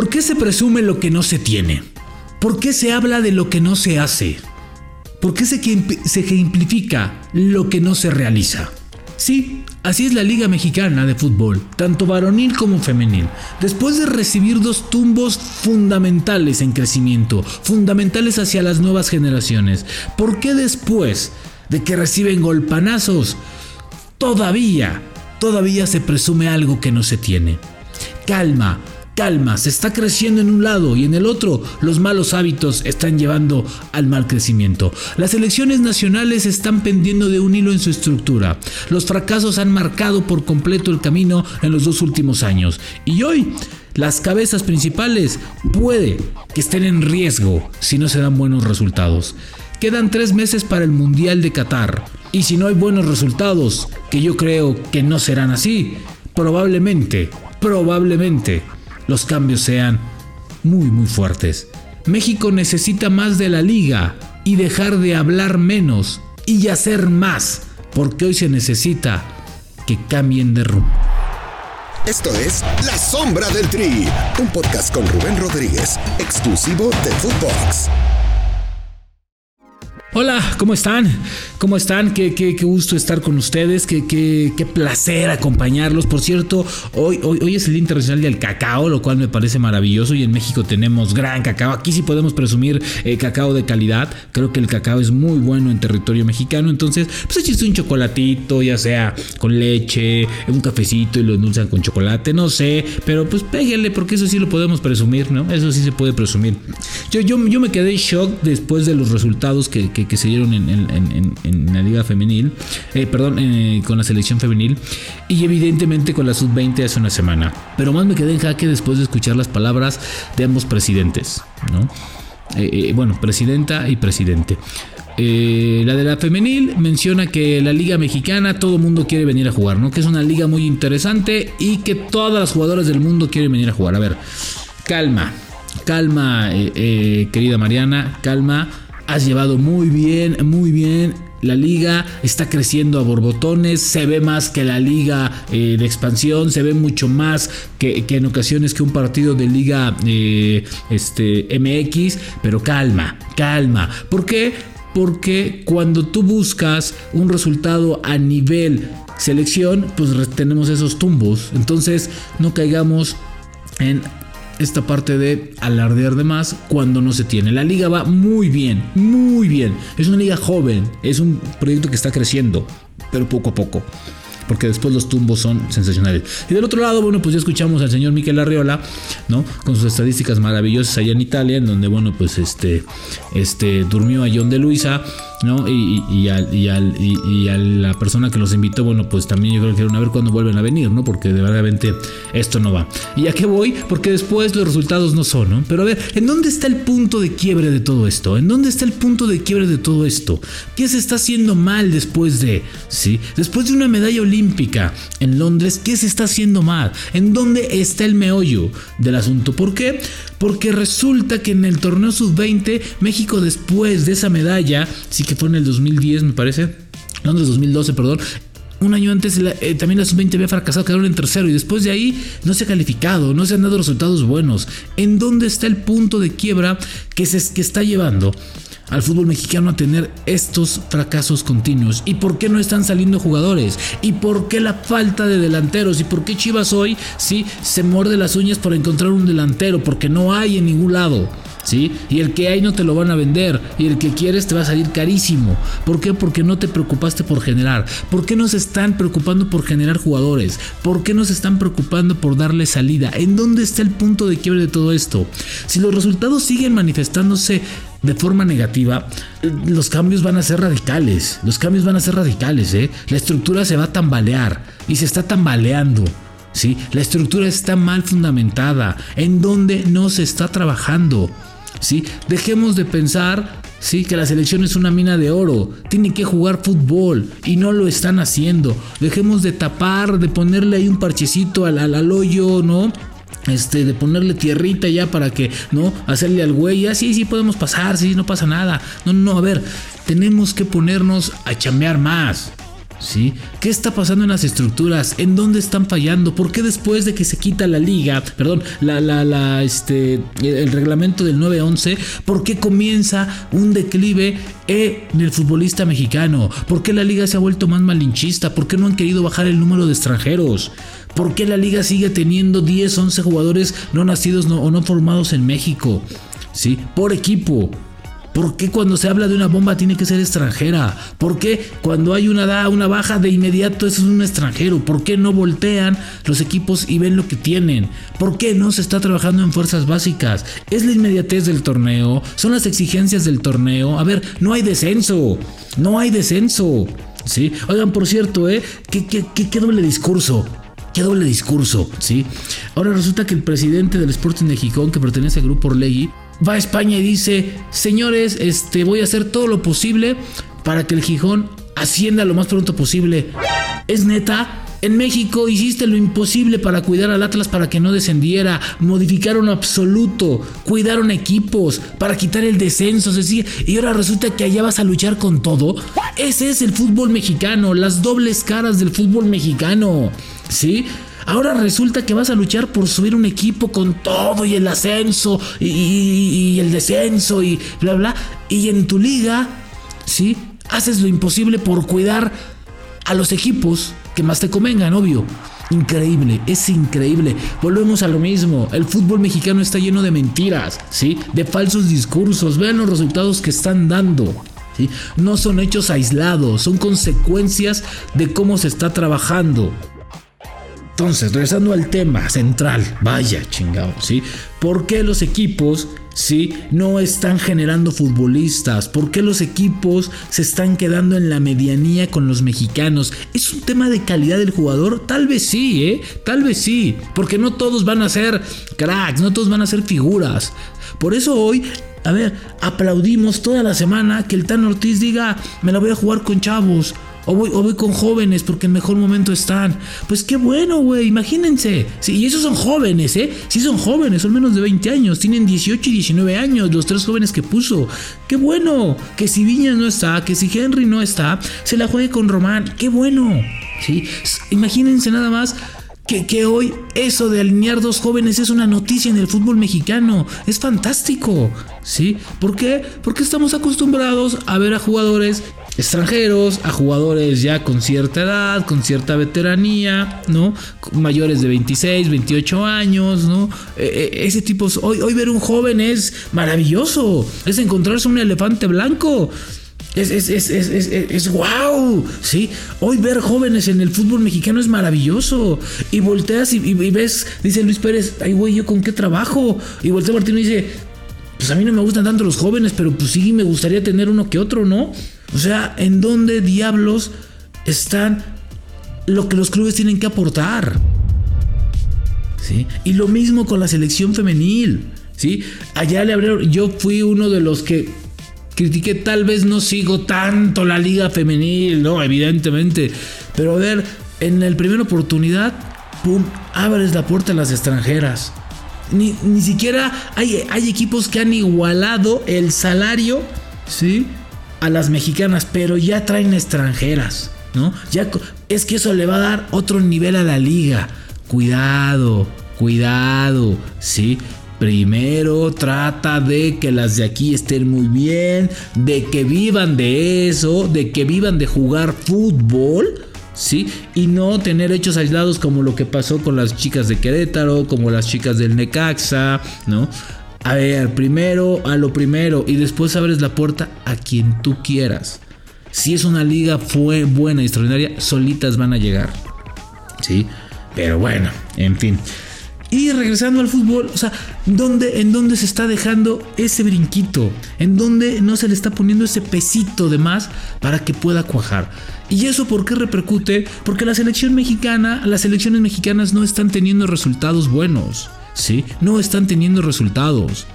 ¿Por qué se presume lo que no se tiene? ¿Por qué se habla de lo que no se hace? ¿Por qué se, ejemplifica lo que no se realiza? Sí, así es la Liga Mexicana de Fútbol, tanto varonil como femenil. Después de recibir dos tumbos fundamentales en crecimiento, fundamentales hacia las nuevas generaciones, ¿por qué después de que reciben golpanazos, todavía, todavía se presume algo que no se tiene? Calma, calma, se está creciendo en un lado y en el otro los malos hábitos están llevando al mal crecimiento. Las elecciones nacionales están pendiendo de un hilo en su estructura. Los fracasos han marcado por completo el camino en los dos últimos años. Y hoy las cabezas principales puede que estén en riesgo si no se dan buenos resultados. Quedan tres meses para el Mundial de Qatar. Y si no hay buenos resultados, que yo creo que no serán así, probablemente, probablemente los cambios sean muy muy fuertes. México necesita más de la liga y dejar de hablar menos y hacer más, porque hoy se necesita que cambien de rumbo. Esto es La Sombra del Tri, un podcast con Rubén Rodríguez, exclusivo de Footbox. Hola, ¿cómo están? ¿Cómo están? Qué, qué, qué gusto estar con ustedes, qué, qué, qué, placer acompañarlos. Por cierto, hoy, hoy, hoy es el Día Internacional del Cacao, lo cual me parece maravilloso y en México tenemos gran cacao. Aquí sí podemos presumir eh, cacao de calidad. Creo que el cacao es muy bueno en territorio mexicano. Entonces, pues echiste un chocolatito, ya sea con leche, un cafecito y lo endulzan con chocolate, no sé. Pero pues péguenle porque eso sí lo podemos presumir, ¿no? Eso sí se puede presumir. Yo, yo, yo me quedé en shock después de los resultados que, se dieron en, la liga femenil, eh, perdón, eh, con la selección femenil y evidentemente con la sub-20 hace una semana. Pero más me quedé en jaque después de escuchar las palabras de ambos presidentes, ¿no? Eh, bueno, presidenta y presidente. la de la femenil menciona que la liga mexicana todo el mundo quiere venir a jugar, ¿no? Que es una liga muy interesante y que todas las jugadoras del mundo quieren venir a jugar. A ver, calma, calma, querida Mariana, calma has llevado muy bien, muy bien. La liga está creciendo a borbotones, se ve más que la liga eh, de expansión, se ve mucho más que, en ocasiones que un partido de liga eh, este, MX, pero calma, calma. ¿Por qué? Porque cuando tú buscas un resultado a nivel selección, pues tenemos esos tumbos. Entonces no caigamos en esta parte de alardear de más cuando no se tiene. La liga va muy bien, muy bien. Es una liga joven, es un proyecto que está creciendo, pero poco a poco porque después los tumbos son sensacionales. Y del otro lado, bueno, pues ya escuchamos al señor Miquel Arriola, ¿no? Con sus estadísticas maravillosas allá en Italia, en donde, bueno, pues este, este, durmió a John de Luisa, ¿no? Y, y, y, a la persona que los invitó, bueno, pues también yo creo que a ver cuándo vuelven a venir, ¿no? Porque de verdad esto no va. ¿Y a qué voy? Porque después los resultados no son, ¿no? Pero a ver, ¿en dónde está el punto de quiebre de todo esto? ¿En dónde está el punto de quiebre de todo esto? ¿Qué se está haciendo mal después de, sí? Después de una medalla olímpica olímpica en Londres, ¿qué se está haciendo mal? ¿En dónde está el meollo del asunto? ¿Por qué? Porque resulta que en el torneo sub-20, México después de esa medalla, sí que fue en el 2010 me parece, Londres 2012, perdón, un año antes eh, también la sub-20 había fracasado, quedaron en tercero y después de ahí no se ha calificado, no se han dado resultados buenos. ¿En dónde está el punto de quiebra que, se, que está llevando al fútbol mexicano a tener estos fracasos continuos? ¿Y por qué no están saliendo jugadores? ¿Y por qué la falta de delanteros? ¿Y por qué Chivas hoy sí se muerde las uñas por encontrar un delantero? Porque no hay en ningún lado. ¿Sí? Y el que hay no te lo van a vender. Y el que quieres te va a salir carísimo. ¿Por qué? Porque no te preocupaste por generar. ¿Por qué no se están preocupando por generar jugadores? ¿Por qué no se están preocupando por darle salida? ¿En dónde está el punto de quiebre de todo esto? Si los resultados siguen manifestándose de forma negativa, los cambios van a ser radicales. Los cambios van a ser radicales, ¿eh? La estructura se va a tambalear y se está tambaleando. ¿Sí? La estructura está mal fundamentada, en donde no se está trabajando. ¿Sí? Dejemos de pensar Sí, que la selección es una mina de oro. Tiene que jugar fútbol y no lo están haciendo. Dejemos de tapar, de ponerle ahí un parchecito al, al, hoyo, ¿no? Este, de ponerle tierrita ya para que, ¿no? Hacerle al güey, así, sí, sí podemos pasar, sí, no pasa nada. No, no, a ver, tenemos que ponernos a chambear más. ¿Sí? ¿Qué está pasando en las estructuras? ¿En dónde están fallando? ¿Por qué después de que se quita la liga, perdón, la, la, la, este, el reglamento del 9-11, por qué comienza un declive en el futbolista mexicano? ¿Por qué la liga se ha vuelto más malinchista? ¿Por qué no han querido bajar el número de extranjeros? ¿Por qué la liga sigue teniendo 10, 11 jugadores no nacidos o no formados en México? ¿Sí? Por equipo. ¿Por qué cuando se habla de una bomba tiene que ser extranjera? ¿Por qué cuando hay una, una baja de inmediato es un extranjero? ¿Por qué no voltean los equipos y ven lo que tienen? ¿Por qué no se está trabajando en fuerzas básicas? ¿Es la inmediatez del torneo? ¿Son las exigencias del torneo? A ver, no hay descenso. No hay descenso. ¿Sí? Oigan, por cierto, ¿eh? ¿Qué, qué, qué, doble discurso? Qué doble discurso, ¿sí? Ahora resulta que el presidente del Sporting de Gijón, que pertenece al grupo Orlegui, va a España y dice, señores, este, voy a hacer todo lo posible para que el Gijón ascienda lo más pronto posible. ¿Es neta? En México hiciste lo imposible para cuidar al Atlas para que no descendiera, modificaron absoluto, cuidaron equipos para quitar el descenso, se y ahora resulta que allá vas a luchar con todo. Ese es el fútbol mexicano, las dobles caras del fútbol mexicano, ¿sí? Ahora resulta que vas a luchar por subir un equipo con todo y el ascenso y, el descenso y bla, bla. Y en tu liga, ¿sí? Haces lo imposible por cuidar a los equipos que más te convengan, obvio. Increíble, es increíble. Volvemos a lo mismo. El fútbol mexicano está lleno de mentiras, ¿sí? De falsos discursos. Vean los resultados que están dando. ¿sí? No son hechos aislados, son consecuencias de cómo se está trabajando. Entonces, regresando al tema central, vaya chingado, ¿sí? ¿Por qué los equipos, ¿sí? No están generando futbolistas? ¿Por qué los equipos se están quedando en la medianía con los mexicanos? ¿Es un tema de calidad del jugador? Tal vez sí, ¿eh? Tal vez sí, porque no todos van a ser cracks, no todos van a ser figuras. Por eso hoy a ver, aplaudimos toda la semana que el Tan Ortiz diga, me la voy a jugar con chavos. O voy, o voy con jóvenes porque en mejor momento están. Pues qué bueno, güey, imagínense. Sí, y esos son jóvenes, ¿eh? Sí son jóvenes, son menos de 20 años. Tienen 18 y 19 años, los tres jóvenes que puso. Qué bueno. Que si Viñas no está, que si Henry no está, se la juegue con Román. Qué bueno. Sí, imagínense nada más que, hoy eso de alinear dos jóvenes es una noticia en el fútbol mexicano. Es fantástico. ¿Sí? ¿Por qué? Porque estamos acostumbrados a ver a jugadores extranjeros, a jugadores ya con cierta edad, con cierta veteranía, ¿no? Mayores de 26, 28 años, ¿no? E, e, ese tipo, hoy, hoy ver un joven es maravilloso, es encontrarse un elefante blanco. Es, es, es, es, wow, ¿sí? Hoy ver jóvenes en el fútbol mexicano es maravilloso. Y volteas y, ves, dice Luis Pérez, ay, güey, ¿yo con qué trabajo? Y voltea Martín y dice, pues a mí no me gustan tanto los jóvenes, pero pues sí me gustaría tener uno que otro, ¿no? O sea, ¿en dónde diablos están lo que los clubes tienen que aportar? ¿Sí? Y lo mismo con la selección femenil. ¿Sí? Allá le abrieron. Yo fui uno de los que critiqué, tal vez no sigo tanto la liga femenil, no, evidentemente. Pero a ver, en la primera oportunidad, pum, abres la puerta a las extranjeras. Ni, ni siquiera hay, hay equipos que han igualado el salario, ¿sí? a las mexicanas, pero ya traen extranjeras, ¿no? Ya es que eso le va a dar otro nivel a la liga. Cuidado, cuidado, ¿sí? Primero trata de que las de aquí estén muy bien, de que vivan de eso, de que vivan de jugar fútbol, ¿sí? Y no tener hechos aislados como lo que pasó con las chicas de Querétaro, como las chicas del Necaxa, ¿no? A ver, primero a lo primero y después abres la puerta a quien tú quieras. Si es una liga fue buena y extraordinaria, solitas van a llegar. ¿Sí? Pero bueno, en fin. Y regresando al fútbol, o sea, ¿dónde, ¿en dónde se está dejando ese brinquito? ¿En dónde no se le está poniendo ese pesito de más para que pueda cuajar? ¿Y eso por qué repercute? Porque la selección mexicana, las selecciones mexicanas no están teniendo resultados buenos. ¿sí? No están teniendo resultados,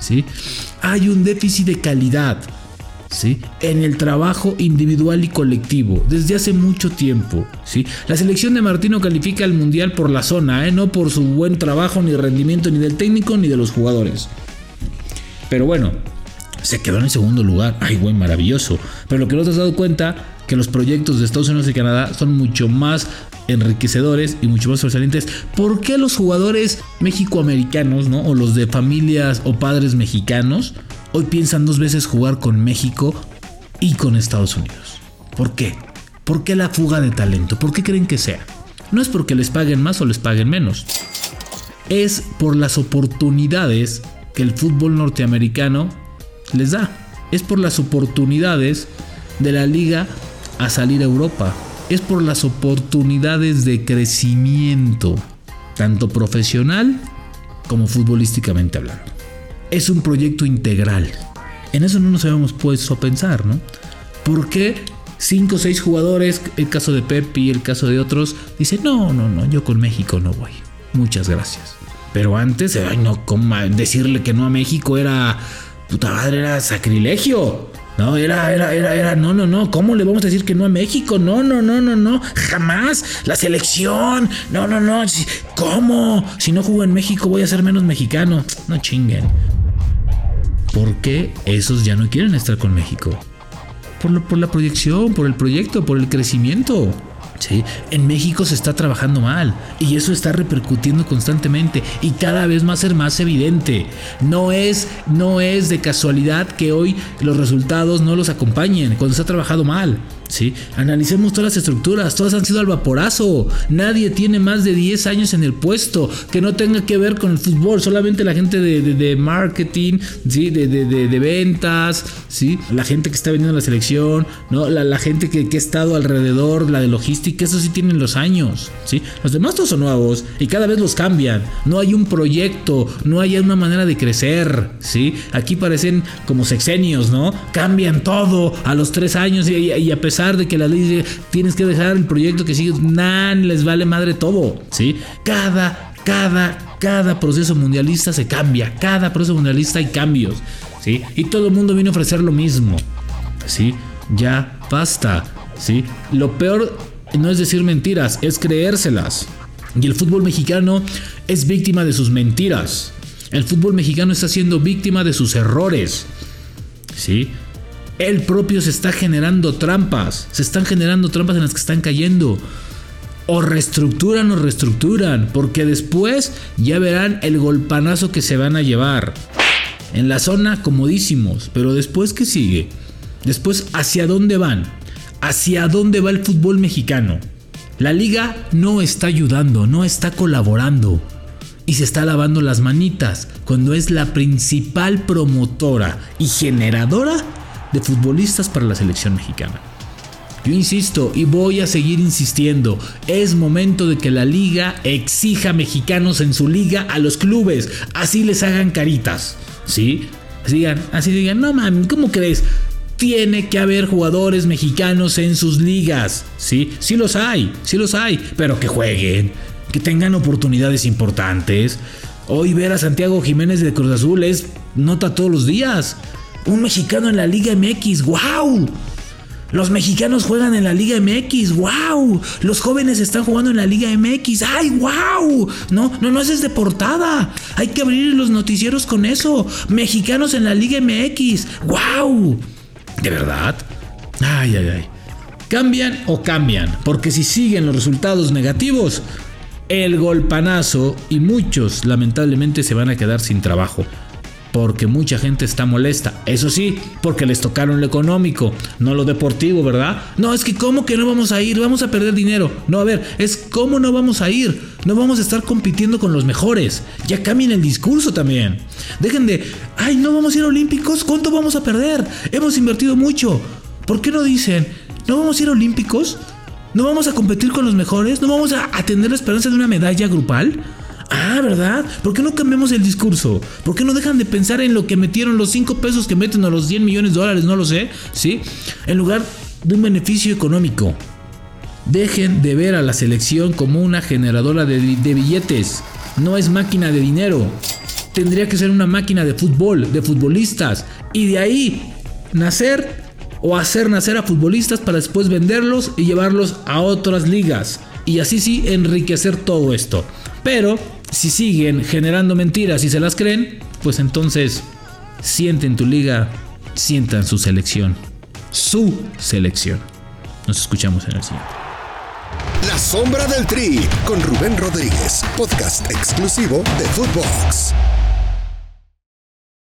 ¿sí? Hay un déficit de calidad, En el trabajo individual y colectivo desde hace mucho tiempo, ¿sí? La selección de Martino califica al mundial por la zona, ¿eh? No por su buen trabajo ni rendimiento ni del técnico ni de los jugadores. Pero bueno, se quedó en el segundo lugar. Ay, güey, maravilloso. Pero lo que no te has dado cuenta que los proyectos de Estados Unidos y Canadá son mucho más enriquecedores y mucho más sobresalientes. ¿Por qué los jugadores mexicoamericanos, ¿no? O los de familias o padres mexicanos hoy piensan dos veces jugar con México y con Estados Unidos? ¿Por qué? ¿Por qué la fuga de talento? ¿Por qué creen que sea? No es porque les paguen más o les paguen menos. Es por las oportunidades que el fútbol norteamericano les da. Es por las oportunidades de la liga a salir a Europa. Es por las oportunidades de crecimiento, tanto profesional como futbolísticamente hablando. Es un proyecto integral. En eso no nos habíamos puesto a pensar, ¿no? ¿Por qué cinco o seis jugadores, el caso de Pepe y el caso de otros, dicen, no, no, no, yo con México no voy. Muchas gracias. Pero antes, ay, no, decirle que no a México era, puta madre, era sacrilegio. No, era, era, era, era, no, no, no, ¿cómo le vamos a decir que no a México? No, no, no, no, no, jamás. La selección, no, no, no, ¿cómo? Si no juego en México voy a ser menos mexicano. No chinguen. ¿Por qué esos ya no quieren estar con México? Por, por la proyección, por el proyecto, por el crecimiento. ¿sí? En México se está trabajando mal y eso está repercutiendo constantemente y cada vez más ser más evidente. No es, no es de casualidad que hoy los resultados no los acompañen cuando se ha trabajado mal. ¿Sí? Analicemos todas las estructuras, todas han sido al vaporazo. Nadie tiene más de 10 años en el puesto que no tenga que ver con el fútbol, solamente la gente de, marketing, ¿sí? De, de, ventas, ¿sí? la gente que está vendiendo la selección, ¿no? la, gente que, que, ha estado alrededor, la de logística, eso sí tienen los años. ¿sí? Los demás todos son nuevos y cada vez los cambian. No hay un proyecto, no hay una manera de crecer. ¿sí? Aquí parecen como sexenios, ¿no? Cambian todo a los 3 años y, y a pesar de que la ley dice tienes que dejar el proyecto que sigue, nan, les vale madre todo, ¿sí? Cada, cada, cada proceso mundialista se cambia, cada proceso mundialista hay cambios, ¿sí? Y todo el mundo viene a ofrecer lo mismo, ¿sí? Ya basta, ¿sí? Lo peor no es decir mentiras, es creérselas. Y el fútbol mexicano es víctima de sus mentiras. El fútbol mexicano está siendo víctima de sus errores. ¿Sí? Él propio se está generando trampas. Se están generando trampas en las que están cayendo. O reestructuran o reestructuran. Porque después ya verán el golpanazo que se van a llevar. En la zona, comodísimos. Pero después, ¿qué sigue? Después, ¿hacia dónde van? ¿Hacia dónde va el fútbol mexicano? La liga no está ayudando, no está colaborando. Y se está lavando las manitas cuando es la principal promotora y generadora de futbolistas para la selección mexicana. Yo insisto y voy a seguir insistiendo, es momento de que la liga exija mexicanos en su liga a los clubes, así les hagan caritas, ¿sí? Así digan, así digan, no mames, ¿cómo crees? Tiene que haber jugadores mexicanos en sus ligas, ¿sí? Sí los hay, sí los hay, pero que jueguen, que tengan oportunidades importantes. Hoy ver a Santiago Jiménez de Cruz Azul es nota todos los días. Un mexicano en la Liga MX, wow. Los mexicanos juegan en la Liga MX, wow. Los jóvenes están jugando en la Liga MX, ay, wow. No, no, no, es de portada. Hay que abrir los noticieros con eso. Mexicanos en la Liga MX, wow. ¿De verdad? Ay, ay, ay. ¿Cambian o cambian? Porque si siguen los resultados negativos, el golpanazo y muchos lamentablemente se van a quedar sin trabajo porque mucha gente está molesta. Eso sí, porque les tocaron lo económico, no lo deportivo, ¿verdad? No, es que ¿cómo que no vamos a ir? Vamos a perder dinero. No, a ver, es ¿cómo no vamos a ir? No vamos a estar compitiendo con los mejores. Ya cambien el discurso también. Dejen de, ay, no vamos a ir a Olímpicos, ¿cuánto vamos a perder? Hemos invertido mucho. ¿Por qué no dicen, no vamos a ir a Olímpicos? ¿No vamos a competir con los mejores? ¿No vamos a, a tener la esperanza de una medalla grupal? Ah, ¿verdad? ¿Por qué no cambiamos el discurso? ¿Por qué no dejan de pensar en lo que metieron los 5 pesos que meten a los 10 millones de dólares? No lo sé, ¿sí? En lugar de un beneficio económico. Dejen de ver a la selección como una generadora de billetes. No es máquina de dinero. Tendría que ser una máquina de fútbol, de futbolistas. Y de ahí nacer o hacer nacer a futbolistas para después venderlos y llevarlos a otras ligas. Y así sí enriquecer todo esto. Pero si siguen generando mentiras y se las creen, pues entonces sienten tu liga, sientan su selección. Su selección. Nos escuchamos en el siguiente. La sombra del Tri con Rubén Rodríguez, podcast exclusivo de Footbox.